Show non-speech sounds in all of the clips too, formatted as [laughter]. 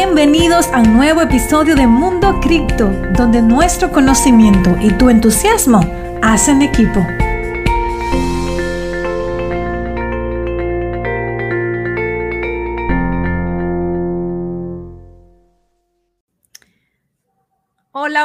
Bienvenidos a un nuevo episodio de Mundo Cripto, donde nuestro conocimiento y tu entusiasmo hacen equipo.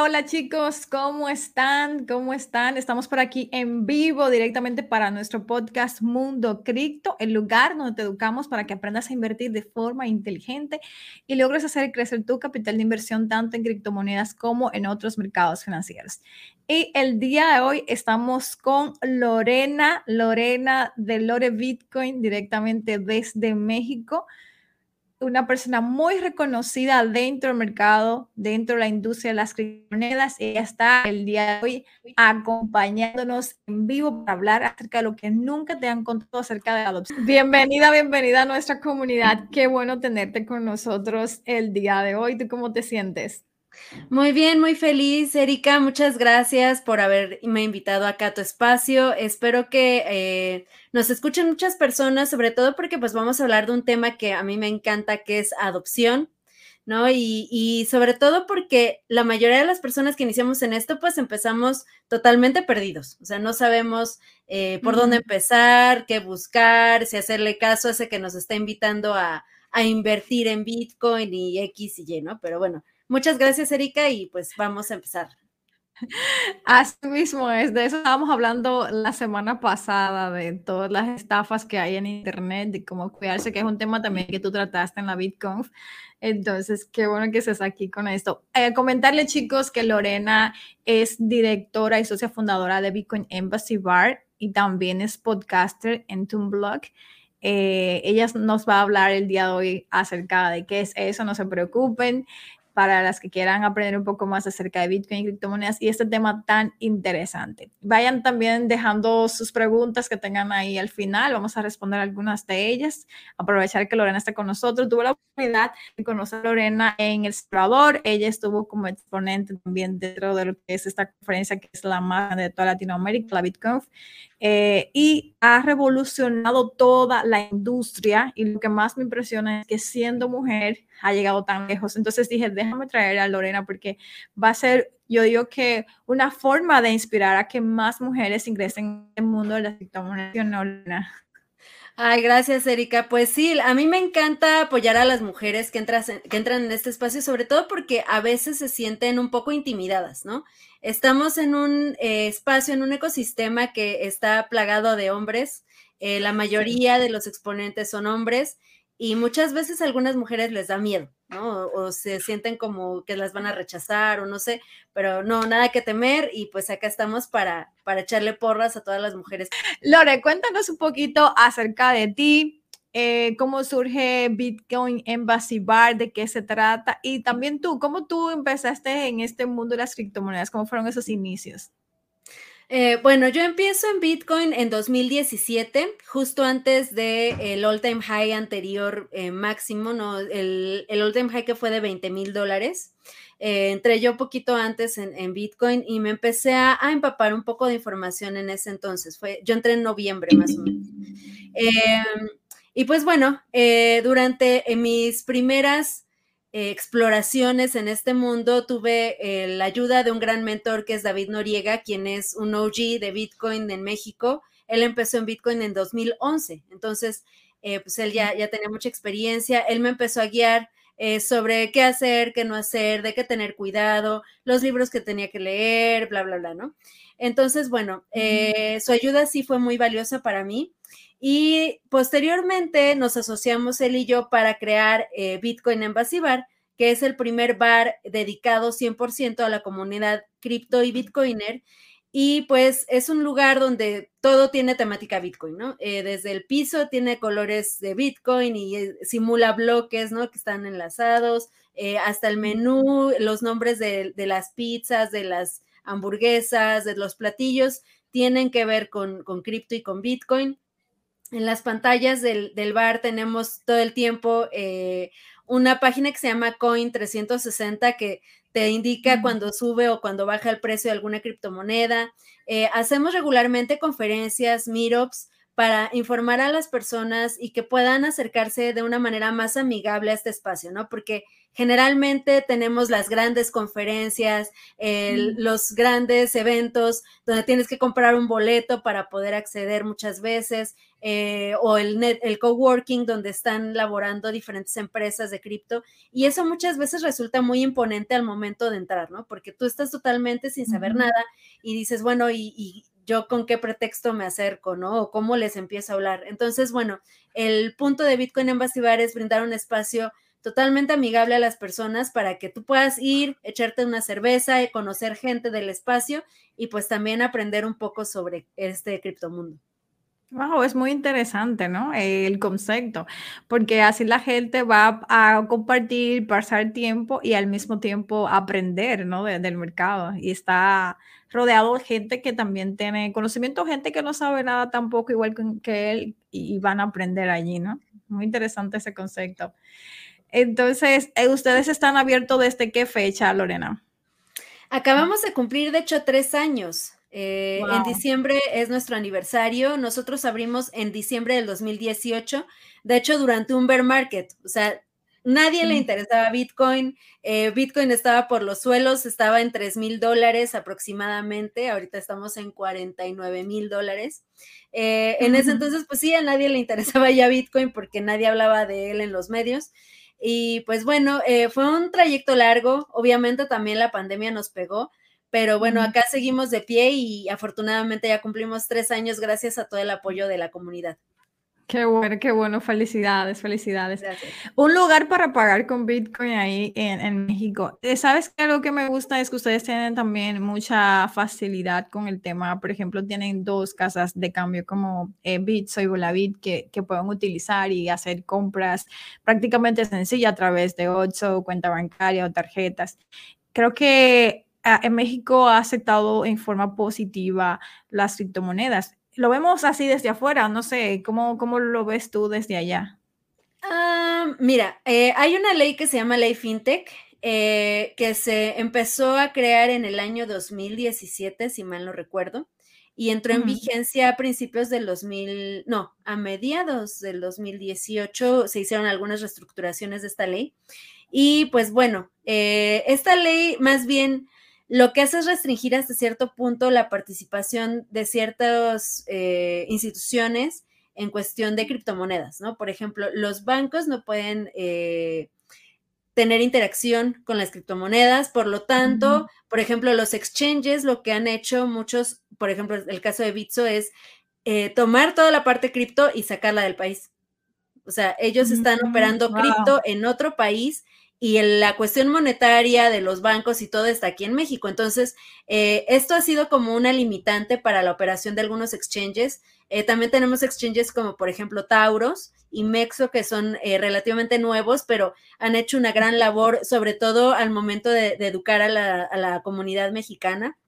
Hola, chicos, ¿cómo están? ¿Cómo están? Estamos por aquí en vivo directamente para nuestro podcast Mundo Cripto, el lugar donde te educamos para que aprendas a invertir de forma inteligente y logres hacer crecer tu capital de inversión tanto en criptomonedas como en otros mercados financieros. Y el día de hoy estamos con Lorena, Lorena de Lore Bitcoin directamente desde México una persona muy reconocida dentro del mercado, dentro de la industria de las criptomonedas. Ella está el día de hoy acompañándonos en vivo para hablar acerca de lo que nunca te han contado acerca de la adopción. Bienvenida, bienvenida a nuestra comunidad. Qué bueno tenerte con nosotros el día de hoy. ¿Tú cómo te sientes? Muy bien, muy feliz, Erika. Muchas gracias por haberme invitado acá a tu espacio. Espero que eh, nos escuchen muchas personas, sobre todo porque pues vamos a hablar de un tema que a mí me encanta, que es adopción, ¿no? Y, sobre todo porque la mayoría de las personas que iniciamos en esto, pues empezamos totalmente perdidos. O sea, no sabemos eh, por dónde empezar, qué buscar, si hacerle caso a ese que nos está invitando a, a invertir en Bitcoin y X y Y, ¿no? Pero bueno Muchas gracias, Erika, y pues vamos a empezar. Así mismo es, de eso estábamos hablando la semana pasada, de todas las estafas que hay en Internet, de cómo cuidarse, que es un tema también que tú trataste en la BitConf. Entonces, qué bueno que estés aquí con esto. Eh, comentarle, chicos, que Lorena es directora y socia fundadora de Bitcoin Embassy Bar y también es podcaster en Toonblog. Eh, ella nos va a hablar el día de hoy acerca de qué es eso, no se preocupen para las que quieran aprender un poco más acerca de Bitcoin y criptomonedas y este tema tan interesante. Vayan también dejando sus preguntas que tengan ahí al final. Vamos a responder algunas de ellas. Aprovechar que Lorena está con nosotros. Tuve la oportunidad de conocer a Lorena en El Salvador. Ella estuvo como exponente también dentro de lo que es esta conferencia que es la más de toda Latinoamérica, la BitConf. Eh, y ha revolucionado toda la industria y lo que más me impresiona es que siendo mujer ha llegado tan lejos. Entonces dije, déjame traer a Lorena porque va a ser, yo digo que una forma de inspirar a que más mujeres ingresen en el mundo de la criptomonedas. Ay, gracias, Erika. Pues sí, a mí me encanta apoyar a las mujeres que, que entran en este espacio, sobre todo porque a veces se sienten un poco intimidadas, ¿no? Estamos en un eh, espacio, en un ecosistema que está plagado de hombres. Eh, la mayoría de los exponentes son hombres y muchas veces a algunas mujeres les da miedo, ¿no? O, se sienten como que las van a rechazar o no sé, pero no, nada que temer y pues acá estamos para, para echarle porras a todas las mujeres. Lore, cuéntanos un poquito acerca de ti, eh, cómo surge Bitcoin Embassy Bar, de qué se trata y también tú, cómo tú empezaste en este mundo de las criptomonedas, cómo fueron esos inicios. Eh, bueno, yo empiezo en Bitcoin en 2017, justo antes del el all time high anterior eh, máximo, ¿no? El, el all time high que fue de 20 mil dólares. Eh, entré yo poquito antes en, Bitcoin y me empecé a, empapar un poco de información en ese entonces. Fue, yo entré en noviembre más o menos. Em, y pues bueno, durante mis primeras eh, exploraciones en este mundo, tuve eh, la ayuda de un gran mentor que es David Noriega, quien es un OG de Bitcoin en México. Él empezó en Bitcoin en 2011, entonces, eh, pues él ya, ya tenía mucha experiencia. Él me empezó a guiar sobre qué hacer, qué no hacer, de qué tener cuidado, los libros que tenía que leer, bla, bla, bla, ¿no? Entonces, bueno, su ayuda sí fue muy valiosa para mí. Y posteriormente nos asociamos él y yo para crear Bitcoin Embassy que es el primer bar dedicado 100% a la comunidad cripto y bitcoiner. Y pues es un lugar donde todo tiene temática Bitcoin, ¿no? Eh, desde el piso tiene colores de Bitcoin y eh, simula bloques, ¿no? Que están enlazados, eh, hasta el menú, los nombres de, las pizzas, de las hamburguesas, de los platillos, tienen que ver con, cripto y con Bitcoin. En las pantallas del, bar tenemos todo el tiempo una página que se llama Coin 360 que te indica cuando sube o cuando baja el precio de alguna criptomoneda. Eh, hacemos regularmente conferencias, meetups para informar a las personas y que puedan acercarse de una manera más amigable a este espacio, ¿no? Porque generalmente tenemos las grandes conferencias, los grandes eventos donde tienes que comprar un boleto para poder acceder muchas veces, eh, o el, net, el coworking donde están laborando diferentes empresas de cripto. Y eso muchas veces resulta muy imponente al momento de entrar, ¿no? Porque tú estás totalmente sin saber nada y dices, bueno, y yo con qué pretexto me acerco, ¿no? O cómo les empiezo a hablar. Entonces, bueno, el punto de Bitcoin en Bar es brindar un espacio totalmente amigable a las personas para que tú puedas ir, echarte una cerveza, conocer gente del espacio y pues también aprender un poco sobre este criptomundo. Wow, es muy interesante, ¿no? El concepto, porque así la gente va a compartir, pasar tiempo y al mismo tiempo aprender, ¿no? del mercado. Y está rodeado de gente que también tiene conocimiento, gente que no sabe nada tampoco, igual que él, y van a aprender allí, ¿no? Muy interesante ese concepto. Entonces, eh, ¿ustedes están abiertos desde qué fecha, Lorena? Acabamos de cumplir, de hecho, tres años. Eh, en diciembre es nuestro aniversario. Nosotros abrimos en diciembre del 2018, de hecho, durante un bear market. O sea, nadie le interesaba Bitcoin. Eh, Bitcoin estaba por los suelos, estaba en 3 mil dólares aproximadamente. Ahorita estamos en 49 mil dólares. Eh, en ese entonces, pues sí, a nadie le interesaba ya Bitcoin porque nadie hablaba de él en los medios. Y pues bueno, fue un trayecto largo. Obviamente también la pandemia nos pegó. Pero bueno, acá seguimos de pie y afortunadamente ya cumplimos tres años gracias a todo el apoyo de la comunidad. Qué bueno, qué bueno. Felicidades, felicidades. Un lugar para pagar con Bitcoin ahí en, México. Eh, ¿Sabes qué? Algo que me gusta es que ustedes tienen también mucha facilidad con el tema. Por ejemplo, tienen dos casas de cambio como eh, Bits y que, que pueden utilizar y hacer compras prácticamente sencillas a través de Ocho, cuenta bancaria o tarjetas. Creo que en México ha aceptado en forma positiva las criptomonedas. Lo vemos así desde afuera, no sé, ¿cómo, cómo lo ves tú desde allá? Ah, mira, eh, hay una ley que se llama Ley FinTech, eh, que se empezó a crear en el año 2017, si mal no recuerdo, y entró en vigencia a principios del 2000, no, a mediados del 2018 se hicieron algunas reestructuraciones de esta ley. Y pues bueno, eh, esta ley más bien lo que hace es restringir hasta cierto punto la participación de ciertas eh, instituciones en cuestión de criptomonedas, ¿no? Por ejemplo, los bancos no pueden eh, tener interacción con las criptomonedas, por lo tanto, por ejemplo, los exchanges lo que han hecho muchos, por ejemplo, el caso de Bitso es eh, tomar toda la parte cripto y sacarla del país. O sea, ellos están operando cripto en otro país y la cuestión monetaria de los bancos y todo está aquí en México. Entonces, eh, esto ha sido como una limitante para la operación de algunos exchanges. Eh, también tenemos exchanges como, por ejemplo, Tauros y Mexo, que son eh, relativamente nuevos, pero han hecho una gran labor, sobre todo al momento de, educar a la comunidad mexicana.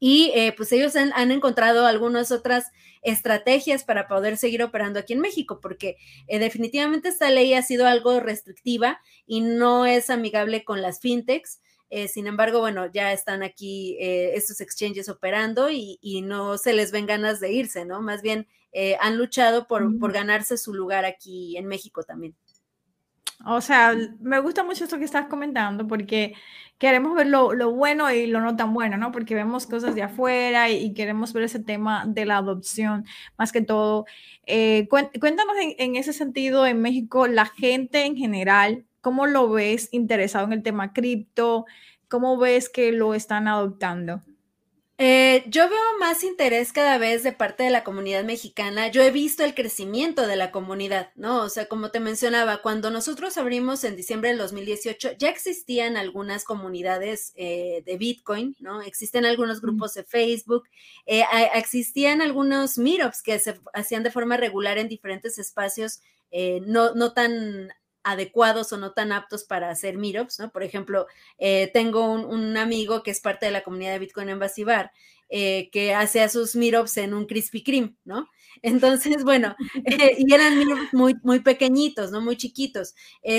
Y eh, pues ellos han, encontrado algunas otras estrategias para poder seguir operando aquí en México, porque eh, definitivamente esta ley ha sido algo restrictiva y no es amigable con las fintechs. Eh, sin embargo, bueno, ya están aquí estos exchanges operando y, no se les ven ganas de irse, ¿no? Más bien han luchado por, por ganarse su lugar aquí en México también. O sea, me gusta mucho esto que estás comentando porque queremos ver lo, bueno y lo no tan bueno, ¿no? Porque vemos cosas de afuera y, queremos ver ese tema de la adopción más que todo. Eh, cuéntanos en, ese sentido, en México, la gente en general, ¿cómo lo ves interesado en el tema cripto? ¿Cómo ves que lo están adoptando? Eh, yo veo más interés cada vez de parte de la comunidad mexicana. Yo he visto el crecimiento de la comunidad, ¿no? O sea, como te mencionaba, cuando nosotros abrimos en diciembre del 2018, ya existían algunas comunidades eh, de Bitcoin, ¿no? Existen algunos grupos de Facebook, eh, existían algunos meetups que se hacían de forma regular en diferentes espacios no, no tan adecuados o no tan aptos para hacer meetups, ¿no? Por ejemplo, eh, tengo un, amigo que es parte de la comunidad de Bitcoin en Basibar, eh, que hace a sus meetups en un Krispy Kreme, ¿no? [laughs] Entonces, bueno, eh, y eran meetups muy, muy pequeñitos, ¿no? Muy chiquitos.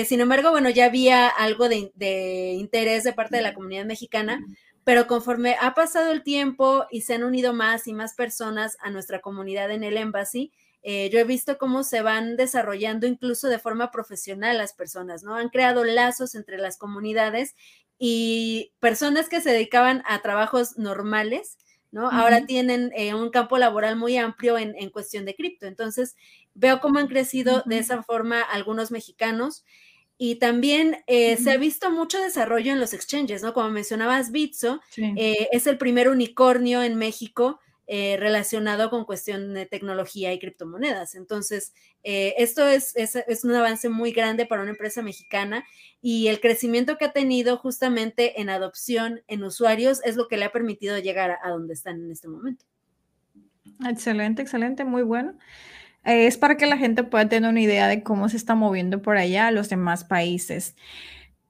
sin embargo, bueno, ya había algo de, de interés de parte de la comunidad mexicana, pero conforme ha pasado el tiempo y se han unido más y más personas a nuestra comunidad en el embassy, eh, yo he visto cómo se van desarrollando incluso de forma profesional las personas, ¿no? Han creado lazos entre las comunidades y personas que se dedicaban a trabajos normales, ¿no? Ahora tienen eh, un campo laboral muy amplio en, cuestión de cripto. Entonces, veo cómo han crecido de esa forma algunos mexicanos. Y también eh, se ha visto mucho desarrollo en los exchanges, ¿no? Como mencionabas, Bitso es el primer unicornio en México eh, relacionado con cuestión de tecnología y criptomonedas. Entonces, eh, esto es, es, un avance muy grande para una empresa mexicana y el crecimiento que ha tenido justamente en adopción, en usuarios, es lo que le ha permitido llegar a, donde están en este momento. Excelente, excelente, muy bueno. Eh, es para que la gente pueda tener una idea de cómo se está moviendo por allá los demás países.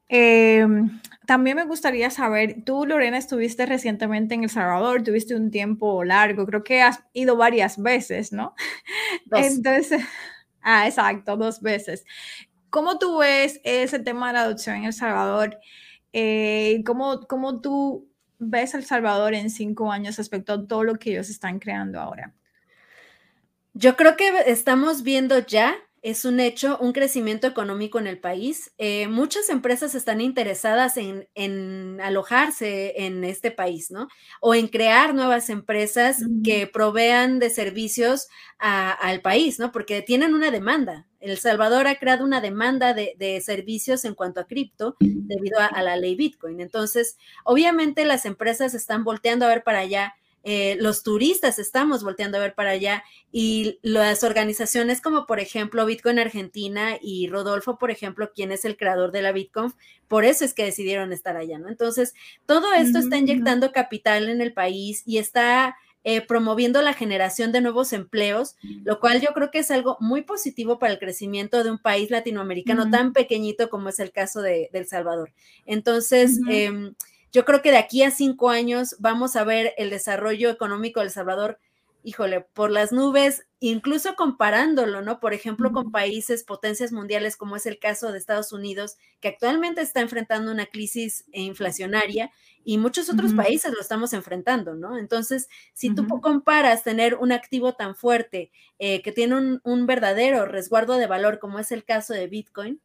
Em, también me gustaría saber, tú Lorena estuviste recientemente en El Salvador, tuviste un tiempo largo, creo que has ido varias veces, ¿no? [laughs] Entonces, ah, exacto, dos veces. ¿Cómo tú ves ese tema de la adopción en El Salvador? Eh, ¿cómo, ¿Cómo tú ves El Salvador en cinco años respecto a todo lo que ellos están creando ahora? Yo creo que estamos viendo ya es un hecho, un crecimiento económico en el país. Eh, muchas empresas están interesadas en, alojarse en este país, ¿no? O en crear nuevas empresas que provean de servicios al país, ¿no? Porque tienen una demanda. El Salvador ha creado una demanda de, servicios en cuanto a cripto debido a la ley Bitcoin. Entonces, obviamente las empresas están volteando a ver para allá eh, los turistas estamos volteando a ver para allá y las organizaciones como por ejemplo Bitcoin Argentina y Rodolfo, por ejemplo, quien es el creador de la Bitcoin, por eso es que decidieron estar allá, ¿no? Entonces, todo esto está inyectando capital en el país y está eh, promoviendo la generación de nuevos empleos, lo cual yo creo que es algo muy positivo para el crecimiento de un país latinoamericano tan pequeñito como es el caso de, El Salvador. Entonces, yo creo que de aquí a cinco años vamos a ver el desarrollo económico de El Salvador, híjole, por las nubes, incluso comparándolo, ¿no? Por ejemplo, con países, potencias mundiales, como es el caso de Estados Unidos, que actualmente está enfrentando una crisis inflacionaria y muchos otros países lo estamos enfrentando, ¿no? Entonces, si tú comparas tener un activo tan fuerte eh, que tiene un verdadero resguardo de valor, como es el caso de Bitcoin,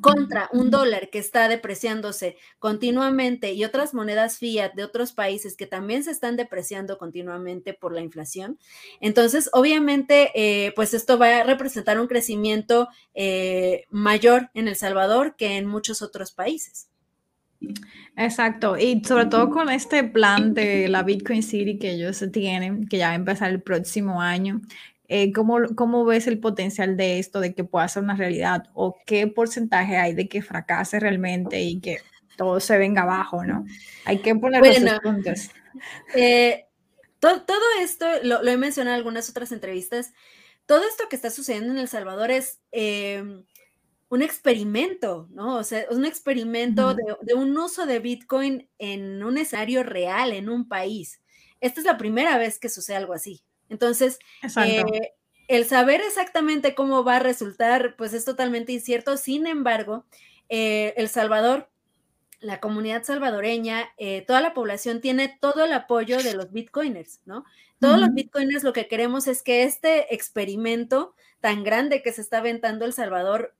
contra un dólar que está depreciándose continuamente y otras monedas fiat de otros países que también se están depreciando continuamente por la inflación. Entonces, obviamente, eh, pues esto va a representar un crecimiento eh, mayor en El Salvador que en muchos otros países. Exacto, y sobre todo con este plan de la Bitcoin City que ellos tienen, que ya va a empezar el próximo año, eh, ¿cómo, ves el potencial de esto, de que pueda ser una realidad? ¿O qué porcentaje hay de que fracase realmente y que todo se venga abajo, ¿no? Hay que poner los puntos. Eh, todo, esto, lo, he mencionado en algunas otras entrevistas, todo esto que está sucediendo en El Salvador es em, un experimento, ¿no? O sea, es un experimento de, de, un uso de Bitcoin en un escenario real, en un país. Esta es la primera vez que sucede algo así. Entonces, eh, el saber exactamente cómo va a resultar, pues es totalmente incierto. Sin embargo, eh, El Salvador, la comunidad salvadoreña, eh, toda la población tiene todo el apoyo de los bitcoiners, ¿no? Todos los bitcoiners lo que queremos es que este experimento tan grande que se está aventando El Salvador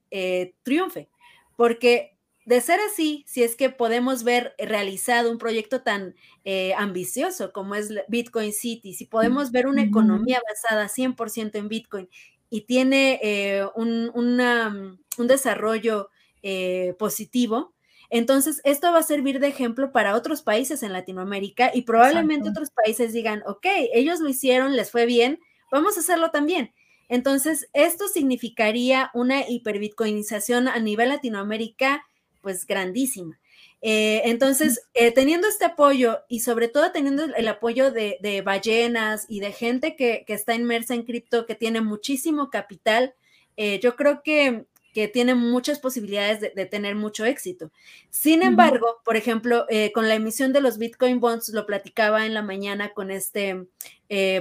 triunfe, porque de ser así, si es que podemos ver realizado un proyecto tan eh, ambicioso como es Bitcoin City, si podemos ver una economía basada 100% en Bitcoin y tiene eh, un, un, desarrollo eh, positivo, entonces esto va a servir de ejemplo para otros países en Latinoamérica y probablemente otros países digan, ok, ellos lo hicieron, les fue bien, vamos a hacerlo también. Entonces, esto significaría una hiperbitcoinización a nivel Latinoamérica pues grandísima. Eh, entonces, eh, teniendo este apoyo y sobre todo teniendo el apoyo de, ballenas y de gente que, está inmersa en cripto, que tiene muchísimo capital, eh, yo creo que, que, tiene muchas posibilidades de, tener mucho éxito. Sin embargo, por ejemplo, con la emisión de los Bitcoin Bonds, lo platicaba en la mañana con este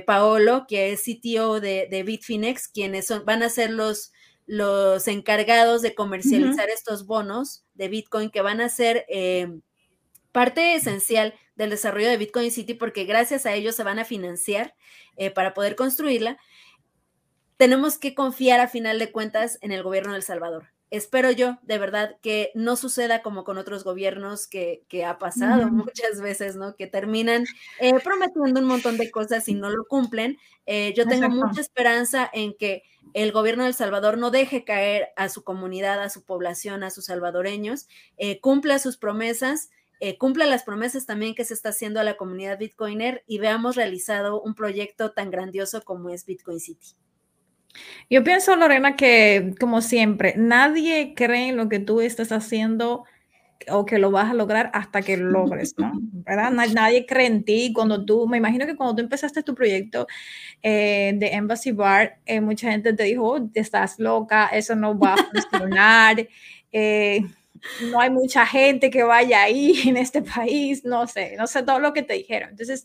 Paolo, que es CTO de, de Bitfinex, quienes son, van a ser los los encargados de comercializar estos bonos de Bitcoin que van a ser eh, parte esencial del desarrollo de Bitcoin City porque gracias a ellos se van a financiar eh, para poder construirla. tenemos que confiar a final de cuentas en el gobierno de El Salvador espero yo, de verdad, que no suceda como con otros gobiernos que, ha pasado muchas veces, ¿no? Que terminan eh, prometiendo un montón de cosas y no lo cumplen. Eh, yo tengo mucha esperanza en que el gobierno de El Salvador no deje caer a su comunidad, a su población, a sus salvadoreños, eh, cumpla sus promesas. cumpla las promesas también que se está haciendo a la comunidad Bitcoiner y veamos realizado un proyecto tan grandioso como es Bitcoin City. Yo pienso, Lorena, que como siempre, nadie cree en lo que tú estás haciendo o que lo vas a lograr hasta que lo logres, ¿no? [laughs] ¿Verdad? Nadie cree en ti cuando tú, me imagino que cuando tú empezaste tu proyecto eh, de Embassy Bar, eh, mucha gente te dijo, oh, estás loca, eso no va a funcionar. [laughs] Eh, no hay mucha gente que vaya ahí [laughs] en este país, no sé, no sé todo lo que te dijeron. Entonces,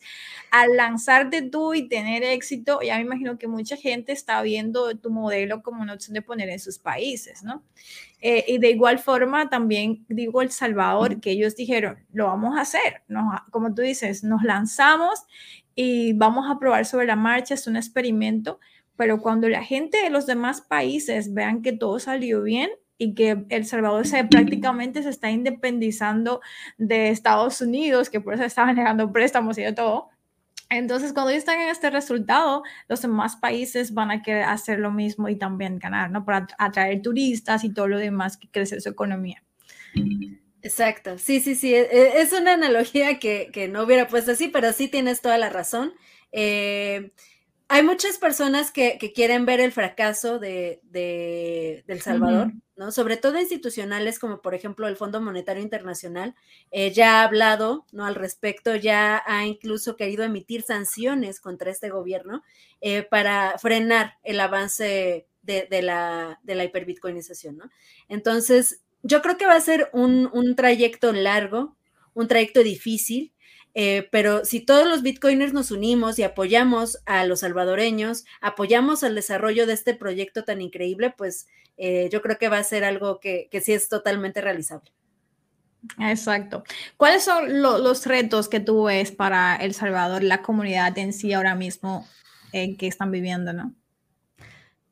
al lanzarte tú y tener éxito, ya me imagino que mucha gente está viendo tu modelo como una opción de poner en sus países, ¿no? Eh, y de igual forma, también digo El Salvador, que ellos dijeron, lo vamos a hacer, como tú dices, nos lanzamos y vamos a probar sobre la marcha, es un experimento, pero cuando la gente de los demás países vean que todo salió bien, y que El Salvador se, prácticamente se está independizando de Estados Unidos, que por eso estaban negando préstamos y de todo. Entonces, cuando ellos en este resultado, los demás países van a querer hacer lo mismo y también ganar, ¿no? Para atraer turistas y todo lo demás que crece su economía. Exacto, sí, sí, sí, e, e, es una analogía que, que no hubiera puesto así, pero sí tienes toda la razón. Eh, hay muchas personas que, quieren ver el fracaso de, de, El Salvador, ¿no? Sobre todo institucionales, como por ejemplo el Fondo Monetario Internacional, eh, ya ha hablado, ¿no? Al respecto, ya ha incluso querido emitir sanciones contra este gobierno eh, para frenar el avance de, de, la, de la hiperbitcoinización, ¿no? Entonces, yo creo que va a ser un, un trayecto largo, un trayecto difícil, eh, pero si todos los bitcoiners nos unimos y apoyamos a los salvadoreños, apoyamos al desarrollo de este proyecto tan increíble, pues eh, yo creo que va a ser algo que, sí es totalmente realizable. Exacto. ¿Cuáles son los retos que tú ves para El Salvador, la comunidad en sí ahora mismo eh, que están viviendo, no?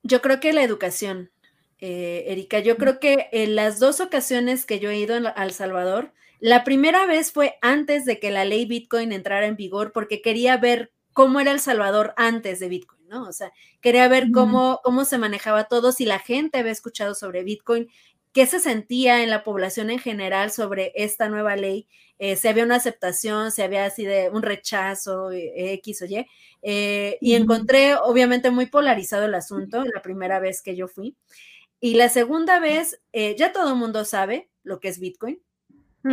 Yo creo que la educación, Erika. Yo creo que en las dos ocasiones que yo he ido a El Salvador, la primera vez fue antes de que la ley Bitcoin entrara en vigor porque quería ver cómo era El Salvador antes de Bitcoin, ¿no? O sea, quería ver cómo, cómo se manejaba todo, si la gente había escuchado sobre Bitcoin, qué se sentía en la población en general sobre esta nueva ley, eh, si había una aceptación, si había así de un rechazo, eh, X o Y. Eh, y encontré obviamente muy polarizado el asunto la primera vez que yo fui. Y la segunda vez, ya todo el mundo sabe lo que es Bitcoin,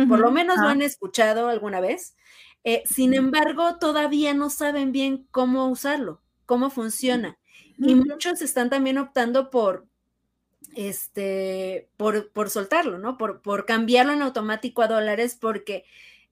por lo menos lo han escuchado alguna vez. Eh, sin embargo, todavía no saben bien cómo usarlo, cómo funciona. Y muchos están también optando por, este, por, por soltarlo, ¿no? Por, por, cambiarlo en automático a dólares porque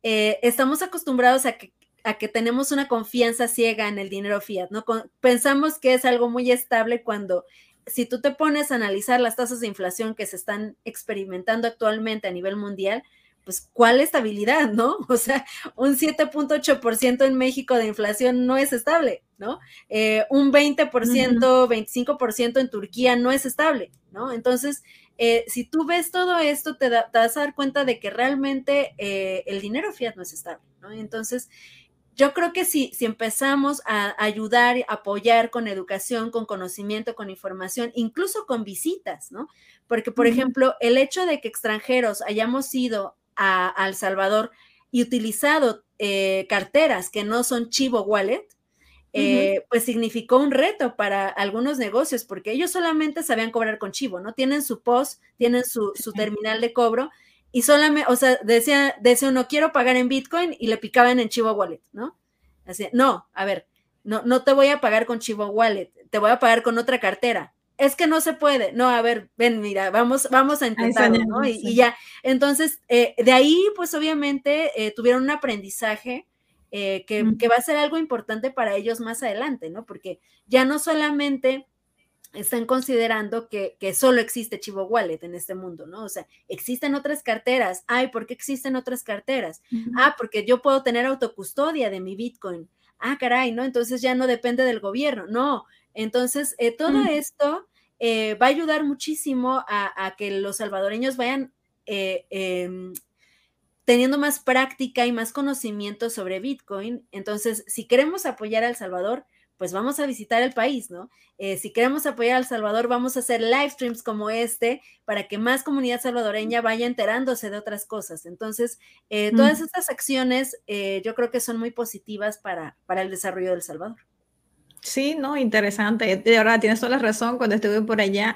eh, estamos acostumbrados a que, a que tenemos una confianza ciega en el dinero fiat, ¿no? pensamos que es algo muy estable cuando si tú te pones a analizar las tasas de inflación que se están experimentando actualmente a nivel mundial, pues, ¿cuál estabilidad, no? [laughs] O sea, un 7.8% en México de inflación no es estable, ¿no? Eh, un 20%, 25% en Turquía no es estable, ¿no? Entonces, eh, si tú ves todo esto, te, vas a dar cuenta de que realmente eh, el dinero fiat no es estable, ¿no? Entonces, yo creo que si, si empezamos a ayudar, apoyar con educación, con conocimiento, con información, incluso con visitas, ¿no? Porque, por ejemplo, el hecho de que extranjeros hayamos ido a, El Salvador y utilizado eh, carteras que no son Chivo Wallet, eh, pues significó un reto para algunos negocios, porque ellos solamente sabían cobrar con Chivo, ¿no? Tienen su POS, tienen su, terminal de cobro, y solamente, o sea, decía, decía uno, quiero pagar en Bitcoin, y le picaban en Chivo Wallet, ¿no? Así, no, a ver, no, no te voy a pagar con Chivo Wallet, te voy a pagar con otra cartera es que no se puede. No, a ver, ven, mira, vamos, vamos a intentarlo, ¿no? Y, ya. Entonces, eh, de ahí, pues obviamente eh, tuvieron un aprendizaje eh, que, va a ser algo importante para ellos más adelante, ¿no? Porque ya no solamente están considerando que, solo existe Chivo Wallet en este mundo, ¿no? O sea, existen otras carteras. Ay, ¿por qué existen otras carteras? Ah, porque yo puedo tener autocustodia de mi Bitcoin. Ah, caray, ¿no? Entonces ya no depende del gobierno. No, Entonces, eh, todo esto eh, va a ayudar muchísimo a, que los salvadoreños vayan eh, em, teniendo más práctica y más conocimiento sobre Bitcoin. Entonces, si queremos apoyar a El Salvador, pues vamos a visitar el país, ¿no? Eh, si queremos apoyar a El Salvador, vamos a hacer live streams como este para que más comunidad salvadoreña vaya enterándose de otras cosas. Entonces, todas estas acciones yo creo que son muy positivas para, para el desarrollo de El Salvador. Sí, no, interesante. De verdad, tienes toda la razón. Cuando estuve por allá,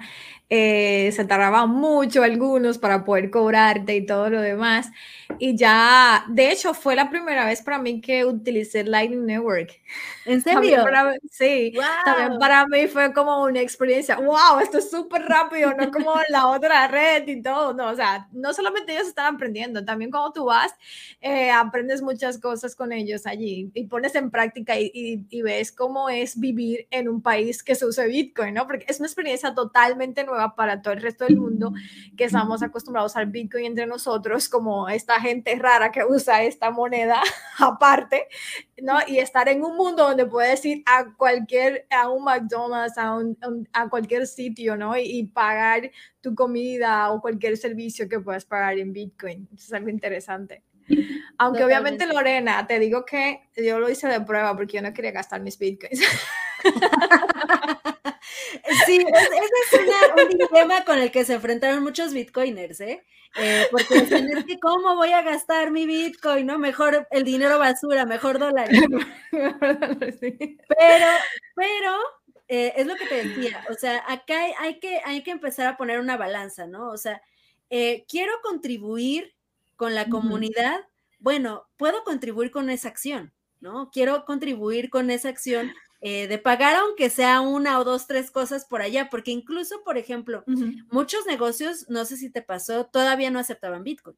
eh, se tardaban mucho algunos para poder cobrarte y todo lo demás. Y ya, de hecho, fue la primera vez para mí que utilicé Lightning Network. ¿En [laughs] serio? sí, también para mí fue como una experiencia, wow, esto es súper rápido, no como [laughs] la otra red y todo, no, o sea, no solamente ellos están aprendiendo, también cuando tú vas, eh, aprendes muchas cosas con ellos allí y pones en práctica y, y ves cómo es vivir en un país que se use Bitcoin, ¿no? Porque es una experiencia totalmente nueva para todo el resto del mundo que estamos acostumbrados al Bitcoin entre nosotros, como esta gente rara que usa esta moneda [laughs] aparte, ¿no? Y estar en un mundo donde puedes ir a cualquier, a un McDonald's, a, a cualquier sitio, ¿no? Y, pagar tu comida o cualquier servicio que puedas pagar en Bitcoin. Eso es algo interesante. [laughs] Aunque obviamente Lorena, te digo que yo lo hice de prueba porque yo no quería gastar mis bitcoins. [laughs] Sí, ese es un dilema con el que se enfrentaron muchos bitcoiners, ¿eh? eh porque dicen, es que ¿cómo voy a gastar mi bitcoin? ¿No? Mejor el dinero basura, mejor dólares. [laughs] Pero, pero, eh, es lo que te decía, o sea, acá hay, que, hay que empezar a poner una balanza, ¿no? O sea, eh, quiero contribuir con la comunidad, bueno, puedo contribuir con esa acción, ¿no? Quiero contribuir con esa acción eh, de pagar aunque sea una o dos, tres cosas por allá, porque incluso, por ejemplo, muchos negocios, no sé si te pasó, todavía no aceptaban Bitcoin.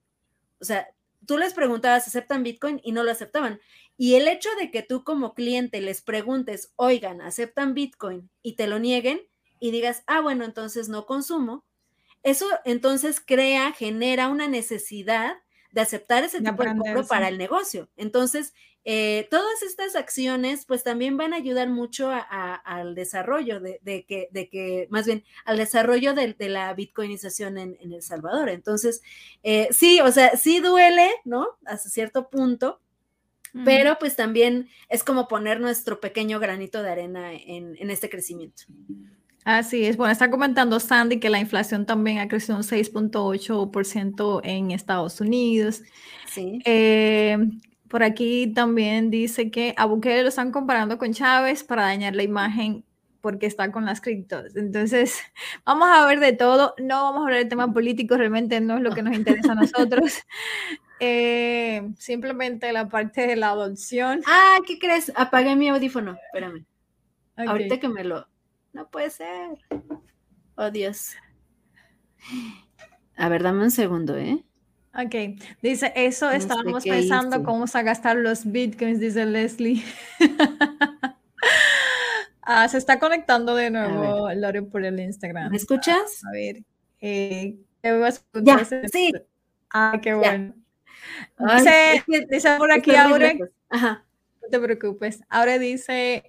O sea, tú les preguntabas, ¿aceptan Bitcoin? Y no lo aceptaban. Y el hecho de que tú como cliente les preguntes, oigan, ¿aceptan Bitcoin? Y te lo nieguen y digas, ah, bueno, entonces no consumo, eso entonces crea, genera una necesidad de aceptar ese tipo de cobro para el negocio. Entonces, eh, todas estas acciones pues también van a ayudar mucho al desarrollo de, que, de que, más bien, al desarrollo de, la bitcoinización en, El Salvador. Entonces, eh, sí, o sea, sí duele, ¿no? Hasta cierto punto, pero pues también es como poner nuestro pequeño granito de arena en, en este crecimiento. Así es. Bueno, está comentando Sandy que la inflación también ha crecido un 6.8% en Estados Unidos. Sí. Eh, por aquí también dice que a Bukele lo están comparando con Chávez para dañar la imagen porque está con las criptos. Entonces, [laughs] vamos a ver de todo. No vamos a hablar de temas políticos, realmente no es lo que nos interesa a [laughs] nosotros. Eh, simplemente la parte de la adopción. Ah, ¿qué crees? Apagué mi audífono. Espérame. Ahorita que me lo. No puede ser. Oh, Dios. A ver, dame un segundo, ¿eh? Ok, dice, eso estábamos pensando cómo vamos a gastar los bitcoins, dice Leslie. [laughs] ah, se está conectando de nuevo Lore por el Instagram. ¿Me escuchas? a ver, eh, ya, sí. Ah, qué bueno. dice, por aquí ahora, no te preocupes, ahora dice,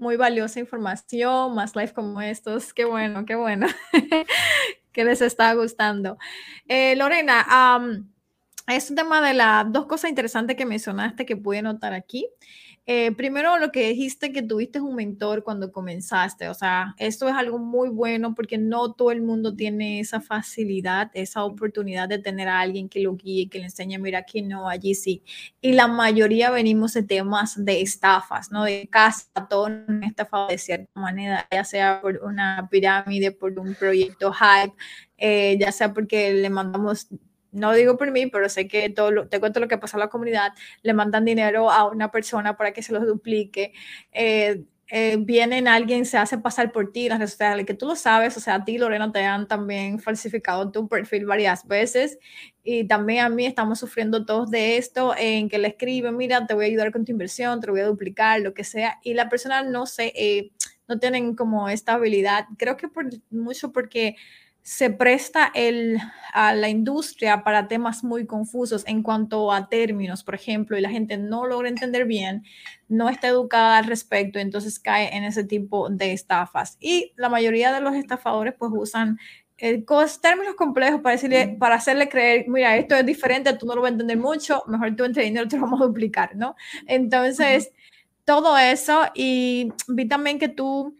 muy valiosa información, más live como estos, qué bueno, qué bueno. [laughs] que les está gustando. Eh, Lorena, es un tema de las dos cosas interesantes que mencionaste que pude notar aquí. Eh, primero, lo que dijiste que tuviste un mentor cuando comenzaste, o sea, esto es algo muy bueno porque no todo el mundo tiene esa facilidad, esa oportunidad de tener a alguien que lo guíe, que le enseñe, mira, aquí no, allí sí. Y la mayoría venimos de temas de estafas, ¿no? De casa, todo estafado de cierta manera, ya sea por una pirámide, por un proyecto hype, eh, ya sea porque le mandamos no digo por mí, pero sé que todo te cuento lo que pasa en la comunidad, le mandan dinero a una persona para que se los duplique. Eh, eh, vienen alguien, se hace pasar por ti en las redes sociales, que tú lo sabes, o sea, a ti, Lorena, te han también falsificado tu perfil varias veces y también a mí estamos sufriendo todos de esto, en que le escriben, mira, te voy a ayudar con tu inversión, te voy a duplicar, lo que sea, y la persona no sé, eh, no tienen como esta habilidad, creo que por mucho porque se presta el, a la industria para temas muy confusos en cuanto a términos, por ejemplo, y la gente no logra entender bien, no está educada al respecto, entonces cae en ese tipo de estafas. Y la mayoría de los estafadores pues usan eh, términos complejos para, decirle, para hacerle creer, mira, esto es diferente, tú no lo vas a entender mucho, mejor tú entre dinero te lo vamos a duplicar, ¿no? Entonces, todo eso y vi también que tú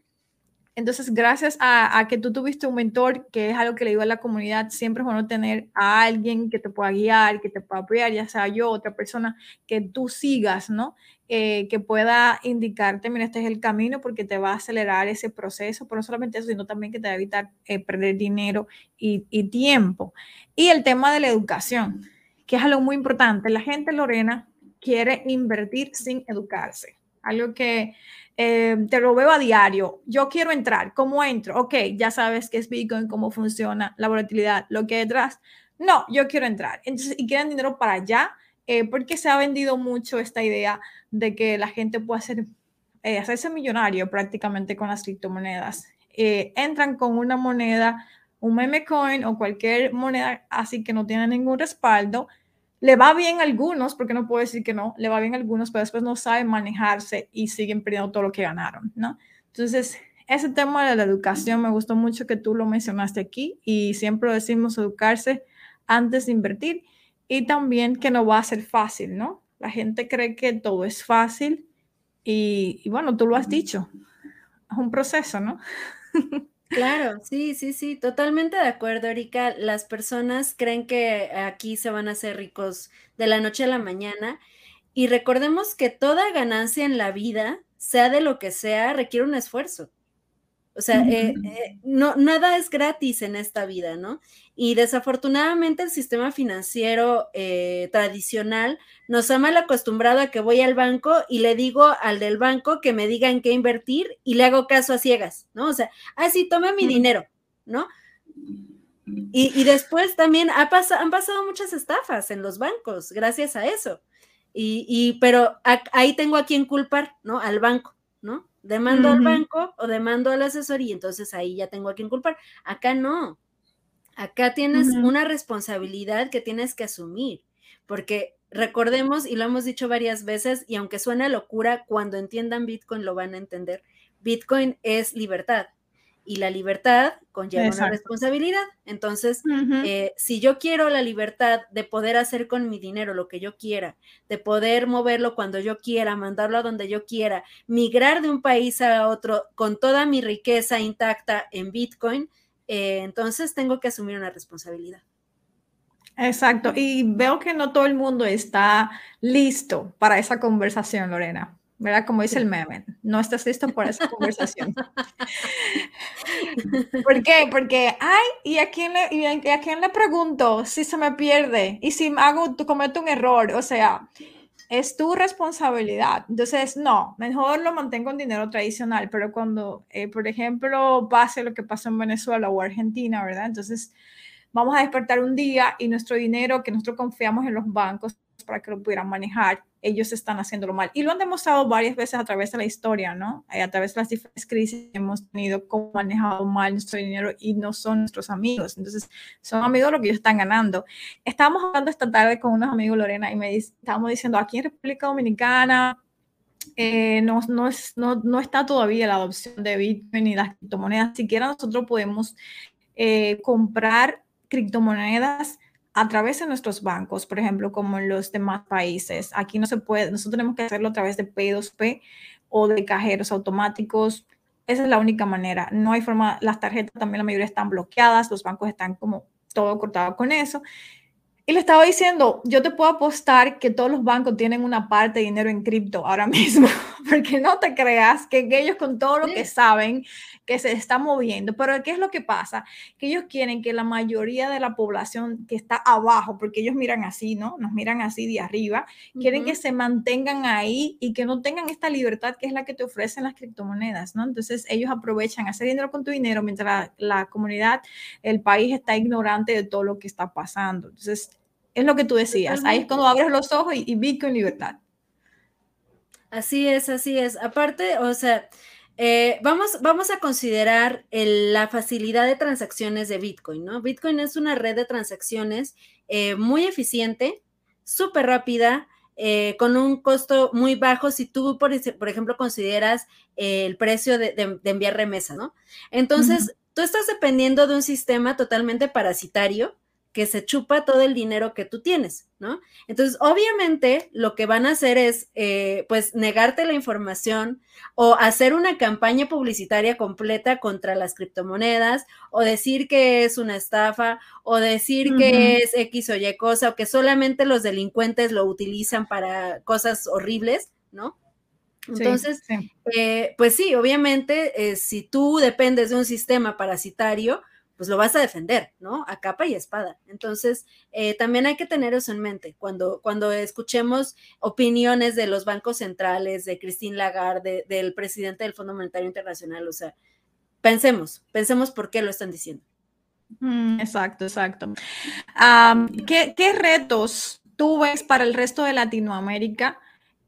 entonces, gracias a, que tú tuviste un mentor, que es algo que le digo a la comunidad, siempre es bueno tener a alguien que te pueda guiar, que te pueda apoyar, ya sea yo, otra persona que tú sigas, ¿no? Eh, que pueda indicarte, mira, este es el camino porque te va a acelerar ese proceso, pero no solamente eso, sino también que te va a evitar eh, perder dinero y, y tiempo. Y el tema de la educación, que es algo muy importante. La gente, Lorena, quiere invertir sin educarse. Algo que eh, te lo veo a diario. Yo quiero entrar. ¿Cómo entro? Ok, ya sabes qué es Bitcoin, cómo funciona la volatilidad, lo que hay detrás. No, yo quiero entrar. Entonces, y quieren dinero para allá, eh, porque se ha vendido mucho esta idea de que la gente puede hacer, eh, hacerse millonario prácticamente con las criptomonedas. entran con una moneda, un meme coin o cualquier moneda así que no tiene ningún respaldo le va bien a algunos, porque no puedo decir que no, le va bien a algunos, pero después no saben manejarse y siguen perdiendo todo lo que ganaron, ¿no? Entonces, ese tema de la educación me gustó mucho que tú lo mencionaste aquí y siempre decimos educarse antes de invertir y también que no va a ser fácil, ¿no? La gente cree que todo es fácil y, y bueno, tú lo has dicho, es un proceso, ¿no? [laughs] Claro, sí, sí, sí, totalmente de acuerdo, Erika. Las personas creen que aquí se van a hacer ricos de la noche a la mañana y recordemos que toda ganancia en la vida, sea de lo que sea, requiere un esfuerzo. O sea, eh, eh, no, nada es gratis en esta vida, ¿no? Y desafortunadamente el sistema financiero eh, tradicional nos ha mal acostumbrado a que voy al banco y le digo al del banco que me diga en qué invertir y le hago caso a ciegas, ¿no? O sea, ah, sí, tome mi dinero, ¿no? Y, después también ha han pasado muchas estafas en los bancos gracias a eso. Y, y pero ahí tengo a quien culpar, ¿no? Al banco, ¿no? Demando al banco o demando al asesor y entonces ahí ya tengo a quien culpar. Acá no. Acá tienes una responsabilidad que tienes que asumir, porque recordemos, y lo hemos dicho varias veces, y aunque suena locura, cuando entiendan Bitcoin lo van a entender, Bitcoin es libertad y la libertad conlleva una responsabilidad. Entonces, eh, si yo quiero la libertad de poder hacer con mi dinero lo que yo quiera, de poder moverlo cuando yo quiera, mandarlo a donde yo quiera, migrar de un país a otro con toda mi riqueza intacta en Bitcoin, eh, entonces tengo que asumir una responsabilidad. Exacto. Y veo que no todo el mundo está listo para esa conversación, Lorena. ¿Verdad? Como dice el meme, no estás listo para esa conversación. [laughs] ¿Por qué? Porque, ay, ¿y a, quién le, y a, quién le pregunto si se me pierde? Y si hago, cometo un error, o sea, es tu responsabilidad. Entonces, no, mejor lo mantengo en dinero tradicional, pero cuando, eh, por ejemplo, pase lo que pasó en Venezuela o Argentina, ¿verdad? Entonces, vamos a despertar un día y nuestro dinero que nosotros confiamos en los bancos para que lo pudieran manejar, ellos están haciéndolo mal. Y lo han demostrado varias veces a través de la historia, ¿no? Eh, a través de las diferentes crisis hemos tenido cómo manejado mal nuestro dinero y no son nuestros amigos. Entonces, son amigos lo que ellos están ganando. Estábamos hablando esta tarde con unos amigos, Lorena, y me estábamos diciendo, aquí en República Dominicana, eh, no, no, es, no, no, está todavía la adopción de Bitcoin y las criptomonedas. Siquiera nosotros podemos eh, comprar criptomonedas a través de nuestros bancos, por ejemplo, como en los demás países. Aquí no se puede, nosotros tenemos que hacerlo a través de P2P o de cajeros automáticos. Esa es la única manera. No hay forma, las tarjetas también la mayoría están bloqueadas, los bancos están como todo cortado con eso. Y le estaba diciendo, yo te puedo apostar que todos los bancos tienen una parte de dinero en cripto ahora [laughs] mismo, porque no te creas que ellos con todo lo que saben que se está moviendo, pero ¿qué es lo que pasa? Que ellos quieren que la mayoría de la población que está abajo, porque ellos miran así, ¿no? Nos miran así de arriba, quieren que se mantengan ahí y que no tengan esta libertad que es la que te ofrecen las criptomonedas, ¿no? Entonces ellos aprovechan hacer dinero con tu dinero mientras la, la comunidad, el país está ignorante de todo lo que está pasando. Entonces, es lo que tú decías. Ahí es cuando abres los ojos y, y Bitcoin libertad. Así es, así es. Aparte, o sea, Eh, vamos, vamos a considerar la facilidad de transacciones de Bitcoin, ¿no? Bitcoin es una red de transacciones eh, muy eficiente, súper rápida, eh, con un costo muy bajo si tú, por, ejemplo, consideras el precio de, enviar remesa, ¿no? Entonces, tú estás dependiendo de un sistema totalmente parasitario que se chupa todo el dinero que tú tienes, ¿no? Entonces, obviamente, lo que van a hacer es, eh, pues, negarte la información o hacer una campaña publicitaria completa contra las criptomonedas o decir que es una estafa o decir que es X o Y cosa o que solamente los delincuentes lo utilizan para cosas horribles, ¿no? Entonces, eh, pues sí, obviamente, eh, si tú dependes de un sistema parasitario, pues lo vas a defender, ¿no? A capa y espada. Entonces, eh, también hay que tener eso en mente cuando, cuando escuchemos opiniones de los bancos centrales, de Christine Lagarde, del presidente del Fondo Monetario Internacional, o sea, pensemos, pensemos por qué lo están diciendo. Mm, exacto, exacto. ¿qué, ¿qué, retos tú ves para el resto de Latinoamérica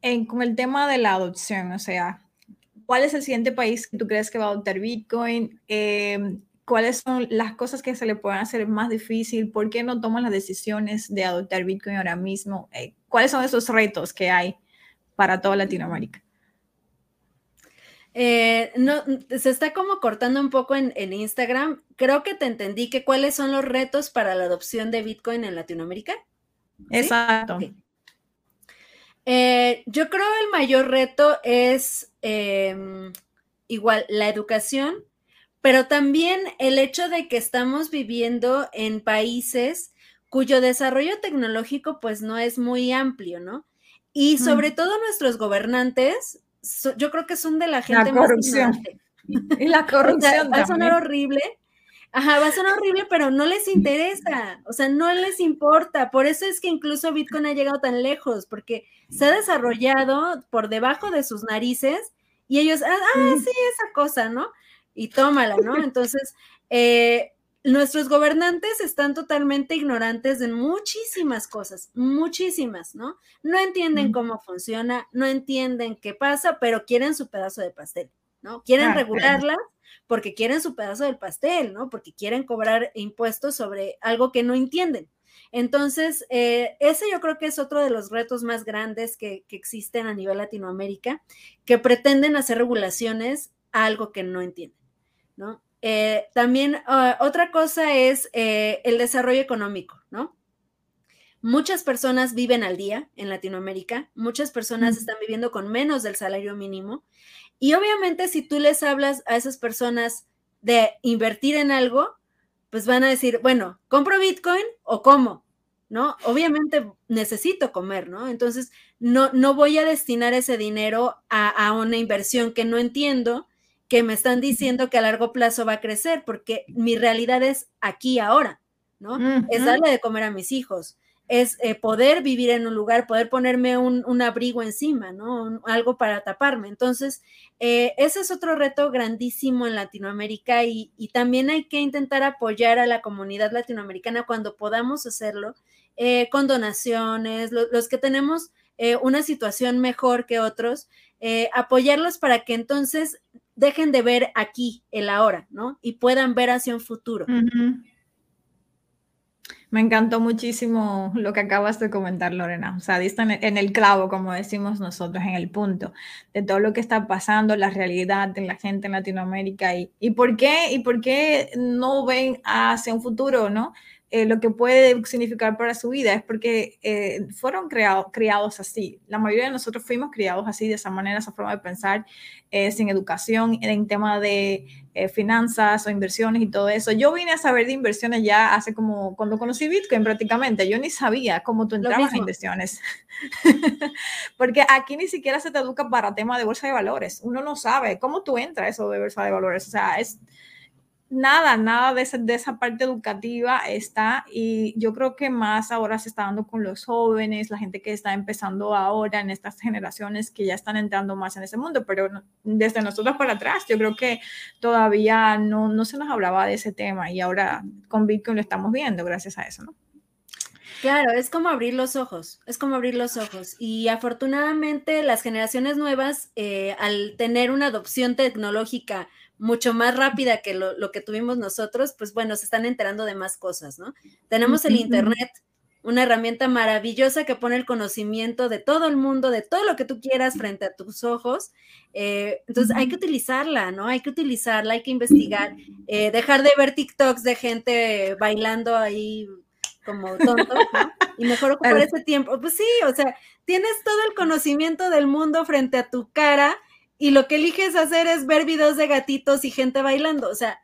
en, con el tema de la adopción? O sea, ¿cuál es el siguiente país que tú crees que va a adoptar Bitcoin? Eh, cuáles son las cosas que se le pueden hacer más difícil, por qué no toman las decisiones de adoptar Bitcoin ahora mismo, eh, cuáles son esos retos que hay para toda Latinoamérica. Eh, no, se está como cortando un poco en, Instagram. Creo que te entendí que cuáles son los retos para la adopción de Bitcoin en Latinoamérica. Exacto. Eh, yo creo el mayor reto es em, igual la educación pero también el hecho de que estamos viviendo en países cuyo desarrollo tecnológico pues no es muy amplio, ¿no? Y mm. sobre todo nuestros gobernantes, yo creo que son de la gente la corrupción. Y la [laughs] corrupción. va a sonar horrible. Ajá, va a sonar horrible, pero no les interesa, o sea, no les importa. Por eso es que incluso Bitcoin ha llegado tan lejos, porque se ha desarrollado por debajo de sus narices y ellos, ah, ah sí, esa cosa, ¿no? Y tómala, ¿no? [laughs] Entonces, eh, nuestros gobernantes están totalmente ignorantes de muchísimas cosas, muchísimas, ¿no? No entienden cómo funciona, no entienden qué pasa, pero quieren su pedazo de pastel, ¿no? Quieren regularla porque quieren su pedazo del pastel, ¿no? Porque quieren cobrar impuestos sobre algo que no entienden. Entonces, eh, ese yo creo que es otro de los retos más grandes que, que existen a nivel Latinoamérica, que pretenden hacer regulaciones a algo que no entienden. ¿No? Eh, también ah, otra cosa es eh, el desarrollo económico, ¿no? Muchas personas viven al día en Latinoamérica, muchas personas están viviendo con menos del salario mínimo y obviamente si tú les hablas a esas personas de invertir en algo, pues van a decir, bueno, ¿compro Bitcoin o cómo? ¿No? Obviamente necesito comer, ¿no? Entonces, no, no voy a destinar ese dinero a, a una inversión que no entiendo que me están diciendo que a largo plazo va a crecer, porque mi realidad es aquí ahora, ¿no? Es darle de comer a mis hijos, es eh, poder vivir en un lugar, poder ponerme un, abrigo encima, ¿no? algo para taparme. Entonces, eh, ese es otro reto grandísimo en Latinoamérica y, también hay que intentar apoyar a la comunidad latinoamericana cuando podamos hacerlo, eh, con donaciones, los que tenemos una situación mejor que otros, apoyarlos para que entonces dejen de ver aquí, el ahora, ¿no? Y puedan ver hacia un futuro. Me encantó muchísimo lo que acabas de comentar, Lorena. O sea, diste en el clavo, como decimos nosotros, en el punto de todo lo que está pasando, la realidad de la gente en Latinoamérica y, y por qué y por qué no ven hacia un futuro, ¿no? Eh, lo que puede significar para su vida es porque eh, fueron criados así. La mayoría de nosotros fuimos criados así, de esa manera, esa forma de pensar, eh, sin educación en tema de finanzas o inversiones y todo eso. Yo vine a saber de inversiones ya hace como, cuando conocí Bitcoin prácticamente, yo ni sabía cómo tú entrabas en inversiones. [laughs] porque aquí ni siquiera se te educa para tema de bolsa de valores. Uno no sabe cómo tú entras eso de bolsa de valores. O sea, es nada, nada de esa, de esa parte educativa está y yo creo que más ahora se está dando con los jóvenes, la gente que está empezando ahora en estas generaciones que ya están entrando más en ese mundo, pero desde nosotros para atrás yo creo que todavía no, no se nos hablaba de ese tema y ahora con Bitcoin lo estamos viendo gracias a eso, ¿no? Claro, es como abrir los ojos, es como abrir los ojos. Y afortunadamente las generaciones nuevas, eh, al tener una adopción tecnológica mucho más rápida que lo, que tuvimos nosotros, pues bueno, se están enterando de más cosas, ¿no? Tenemos el Internet, una herramienta maravillosa que pone el conocimiento de todo el mundo, de todo lo que tú quieras frente a tus ojos. Eh, entonces hay que utilizarla, ¿no? Hay que utilizarla, hay que investigar, eh, dejar de ver TikToks de gente bailando ahí como tonto, ¿no? Y mejor ocupar ese tiempo. Pues sí, o sea, tienes todo el conocimiento del mundo frente a tu cara y lo que eliges hacer es ver videos de gatitos y gente bailando. O sea,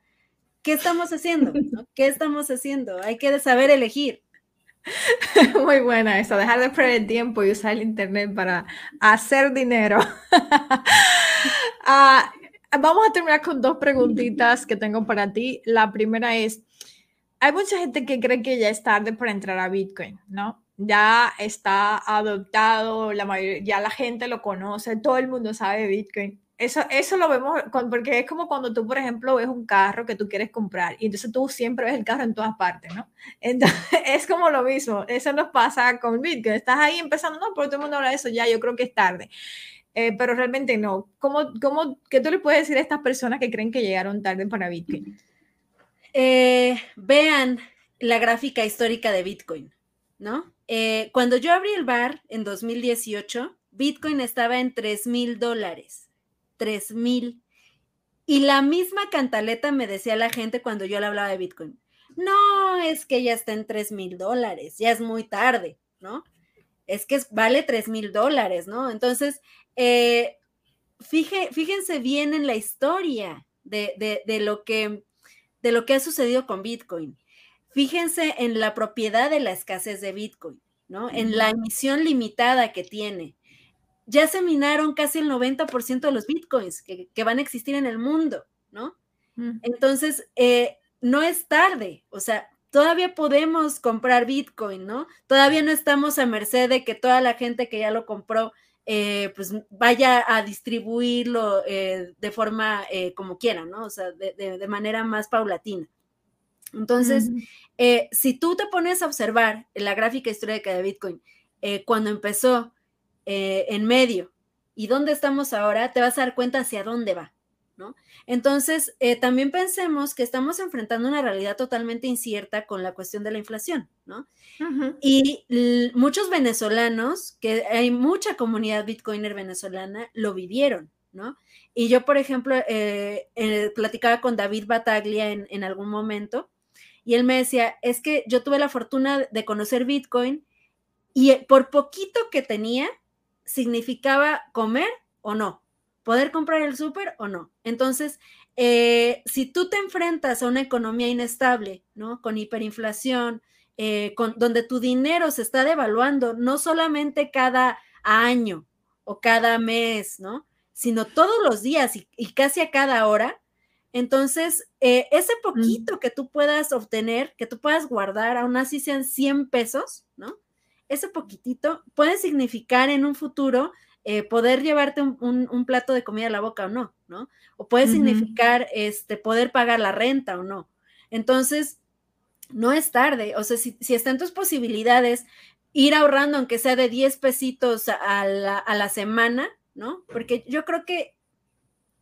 ¿qué estamos haciendo? [laughs] ¿Qué estamos haciendo? Hay que saber elegir. [laughs] Muy buena eso, dejar de perder el tiempo y usar el internet para hacer dinero. [laughs] Ah, vamos a terminar con dos preguntitas que tengo para ti. La primera es, hay mucha gente que cree que ya es tarde para entrar a Bitcoin, ¿no? Ya está adoptado, la mayoría, ya la gente lo conoce, todo el mundo sabe Bitcoin. Eso, eso lo vemos porque es como cuando tú, por ejemplo, ves un carro que tú quieres comprar y entonces tú siempre ves el carro en todas partes, ¿no? [laughs] Entonces es como lo mismo, eso nos pasa con Bitcoin. Estás ahí empezando, no, pero todo el mundo habla de eso, ya yo creo que es tarde. Eh, pero realmente no. ¿Cómo, cómo, ¿Qué tú le puedes decir a estas personas que creen que llegaron tarde para Bitcoin? Eh, vean la gráfica histórica de Bitcoin, ¿no? Eh, cuando yo abrí el bar en 2018, Bitcoin estaba en 3 mil dólares. 3 mil. Y la misma cantaleta me decía la gente cuando yo le hablaba de Bitcoin. No, es que ya está en 3 mil dólares, ya es muy tarde, ¿no? Es que vale 3 mil dólares, ¿no? Entonces, eh, fíjense bien en la historia de, lo que ha sucedido con Bitcoin. Fíjense en la propiedad de la escasez de Bitcoin, ¿no? En la emisión limitada que tiene. Ya se minaron casi el 90% de los Bitcoins que, van a existir en el mundo, ¿no? Entonces, eh, no es tarde, o sea, todavía podemos comprar Bitcoin, ¿no? Todavía no estamos a merced de que toda la gente que ya lo compró eh, pues vaya a distribuirlo eh, de forma eh, como quiera, ¿no? O sea, de, manera más paulatina. Entonces, si tú te pones a observar la gráfica histórica de Bitcoin, cuando empezó en medio y dónde estamos ahora, te vas a dar cuenta hacia dónde va. Entonces, eh, también pensemos que estamos enfrentando una realidad totalmente incierta con la cuestión de la inflación, ¿no? Y muchos venezolanos, que hay mucha comunidad bitcoiner venezolana, lo vivieron, ¿no? Y yo, por ejemplo, eh, eh, platicaba con David Bataglia en, en algún momento y él me decía, es que yo tuve la fortuna de conocer Bitcoin y por poquito que tenía, significaba comer o no, poder comprar el súper o no. Entonces, eh, si tú te enfrentas a una economía inestable, ¿no? Con hiperinflación, eh, con, donde tu dinero se está devaluando, no solamente cada año o cada mes, ¿no? Sino todos los días y, casi a cada hora. Entonces, eh, ese mm. poquito que tú puedas obtener, que tú puedas guardar, aún así sean 100 pesos, ¿no? Ese poquitito puede significar en un futuro eh, poder llevarte un, plato de comida a la boca o no, ¿no? O puede significar este, poder pagar la renta o no. Entonces, no es tarde, o sea, si, si está en tus posibilidades ir ahorrando, aunque sea de 10 pesitos a la, a la semana, ¿no? Porque yo creo que,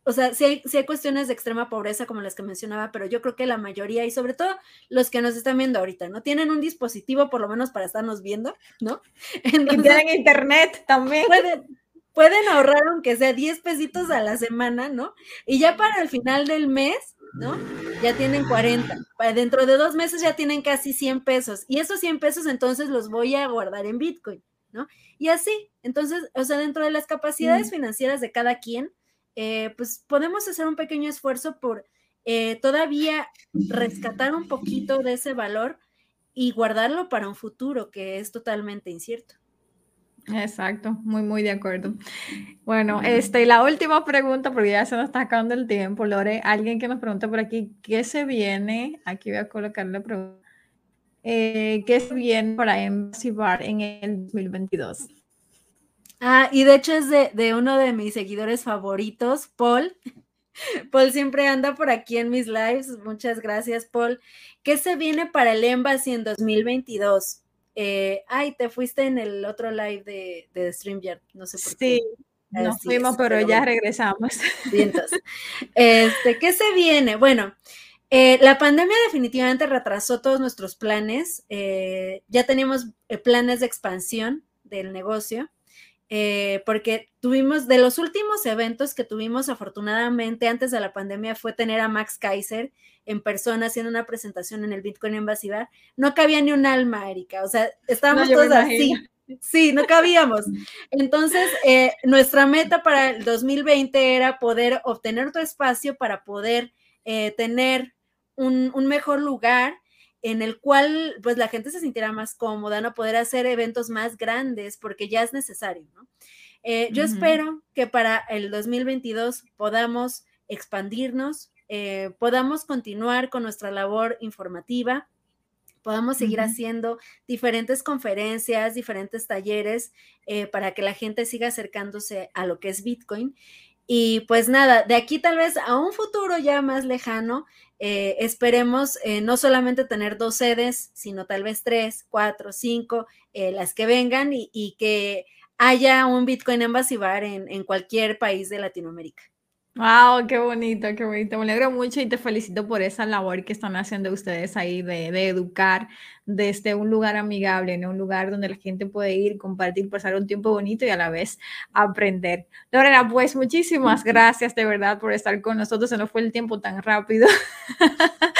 o sea, sí hay, hay, cuestiones de extrema pobreza como las que mencionaba, pero yo creo que la mayoría, y sobre todo los que nos están viendo ahorita, ¿no? Tienen un dispositivo por lo menos para estarnos viendo, ¿no? [laughs] y tienen internet también. Pueden, pueden ahorrar aunque sea 10 pesitos a la semana, ¿no? Y ya para el final del mes, ¿no? Ya tienen 40. Para dentro de dos meses ya tienen casi 100 pesos. Y esos 100 pesos entonces los voy a guardar en Bitcoin, ¿no? Y así, entonces, o sea, dentro de las capacidades financieras de cada quien, eh, pues podemos hacer un pequeño esfuerzo por eh, todavía rescatar un poquito de ese valor y guardarlo para un futuro que es totalmente incierto. Exacto, muy, muy de acuerdo. Bueno, este, la última pregunta, porque ya se nos está acabando el tiempo, Lore, alguien que nos pregunta por aquí, ¿qué se viene? Aquí voy a colocar la pregunta. Eh, ¿Qué se viene para Embassy Bar en el 2022? Ah, y de hecho es de, de uno de mis seguidores favoritos, Paul. [laughs] Paul siempre anda por aquí en mis lives. Muchas gracias, Paul. ¿Qué se viene para el Embassy en 2022? Eh, ay, te fuiste en el otro live de, de StreamYard, no sé por qué. Sí, nos fuimos, pero, ya regresamos. [laughs] este, ¿qué se viene? Bueno, eh, la pandemia definitivamente retrasó todos nuestros planes. Eh, ya teníamos planes de expansión del negocio. Porque tuvimos, de los últimos eventos que tuvimos afortunadamente antes de la pandemia fue tener a Max Kaiser en persona haciendo una presentación en el Bitcoin Invasivar, no cabía ni un alma, Erika, o sea, estábamos todos así. Sí, no cabíamos. [laughs] Entonces, eh, nuestra meta para el 2020 era poder obtener otro espacio para poder eh, tener un, mejor lugar en el cual pues la gente se sintiera más cómoda, no poder hacer eventos más grandes porque ya es necesario, ¿no? Eh, yo espero que para el 2022 podamos expandirnos, eh, podamos continuar con nuestra labor informativa, podamos seguir haciendo diferentes conferencias, diferentes talleres eh, para que la gente siga acercándose a lo que es Bitcoin. Y pues nada, de aquí tal vez a un futuro ya más lejano, eh, esperemos no solamente tener dos sedes, sino tal vez tres, cuatro, cinco, las que vengan y, que haya un Bitcoin Embassy Bar en cualquier país de Latinoamérica. Wow, qué bonito, qué bonito. Me alegro mucho y te felicito por esa labor que están haciendo ustedes ahí de, educar desde un lugar amigable, en un lugar donde la gente puede ir, compartir, pasar un tiempo bonito y a la vez aprender. Lorena, pues muchísimas gracias de verdad por estar con nosotros. Se nos fue el tiempo tan rápido.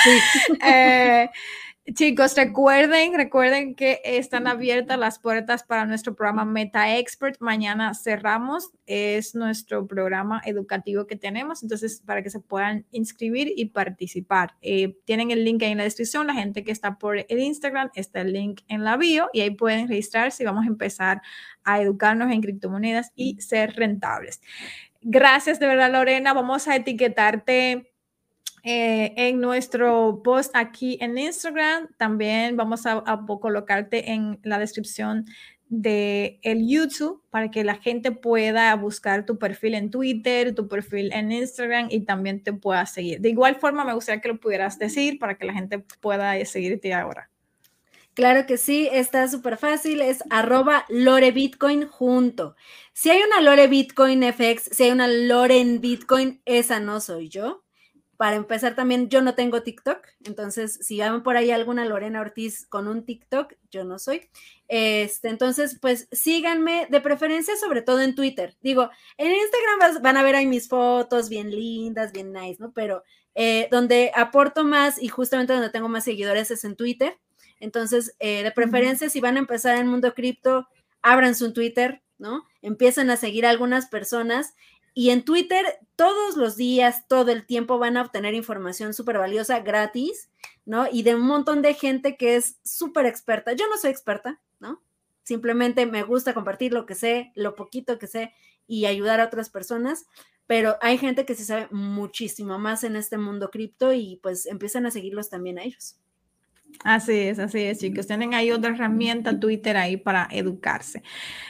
Sí. [laughs] Eh, Chicos, recuerden, recuerden que están abiertas las puertas para nuestro programa Meta Expert. Mañana cerramos, es nuestro programa educativo que tenemos, entonces para que se puedan inscribir y participar. Eh, tienen el link ahí en la descripción, la gente que está por el Instagram, está el link en la bio y ahí pueden registrarse y vamos a empezar a educarnos en criptomonedas y ser rentables. Gracias de verdad, Lorena. Vamos a etiquetarte eh, en nuestro post aquí en Instagram. También vamos a, colocarte en la descripción de el YouTube para que la gente pueda buscar tu perfil en Twitter, tu perfil en Instagram y también te pueda seguir. De igual forma, me gustaría que lo pudieras decir para que la gente pueda seguirte ahora. Claro que sí, está súper fácil, es arroba Lore Bitcoin junto. Si hay una Lore Bitcoin FX, si hay una Lore en Bitcoin, esa no soy yo para empezar también yo no tengo TikTok, entonces si llaman por ahí alguna Lorena Ortiz con un TikTok, yo no soy. Este, entonces, pues síganme de preferencia sobre todo en Twitter. Digo, en Instagram van a ver ahí mis fotos bien lindas, bien nice, ¿no? Pero eh, donde aporto más y justamente donde tengo más seguidores es en Twitter. Entonces, eh, de preferencia, si van a empezar en mundo cripto, abran su Twitter, ¿no? Empiezan a seguir a algunas personas y en Twitter todos los días, todo el tiempo van a obtener información súper valiosa gratis, ¿no? Y de un montón de gente que es súper experta. Yo no soy experta, ¿no? Simplemente me gusta compartir lo que sé, lo poquito que sé y ayudar a otras personas, pero hay gente que se sabe muchísimo más en este mundo cripto y pues empiezan a seguirlos también a ellos. Así es, así es, chicos. Tienen ahí otra herramienta, Twitter, ahí para educarse.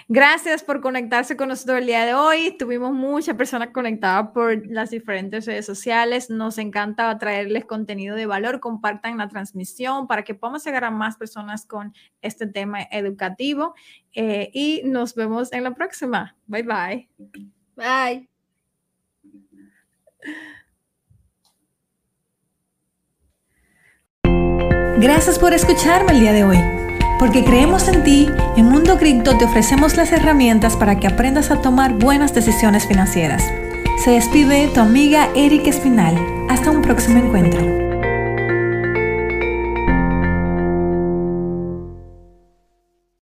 Gracias por conectarse con nosotros el día de hoy. Tuvimos muchas personas conectadas por las diferentes redes sociales. Nos encanta traerles contenido de valor. Compartan la transmisión para que podamos llegar a más personas con este tema educativo. Eh, y nos vemos en la próxima. Bye bye. Bye. Gracias por escucharme el día de hoy. Porque creemos en ti, en Mundo Cripto te ofrecemos las herramientas para que aprendas a tomar buenas decisiones financieras. Se despide tu amiga Erika Espinal. Hasta un próximo encuentro.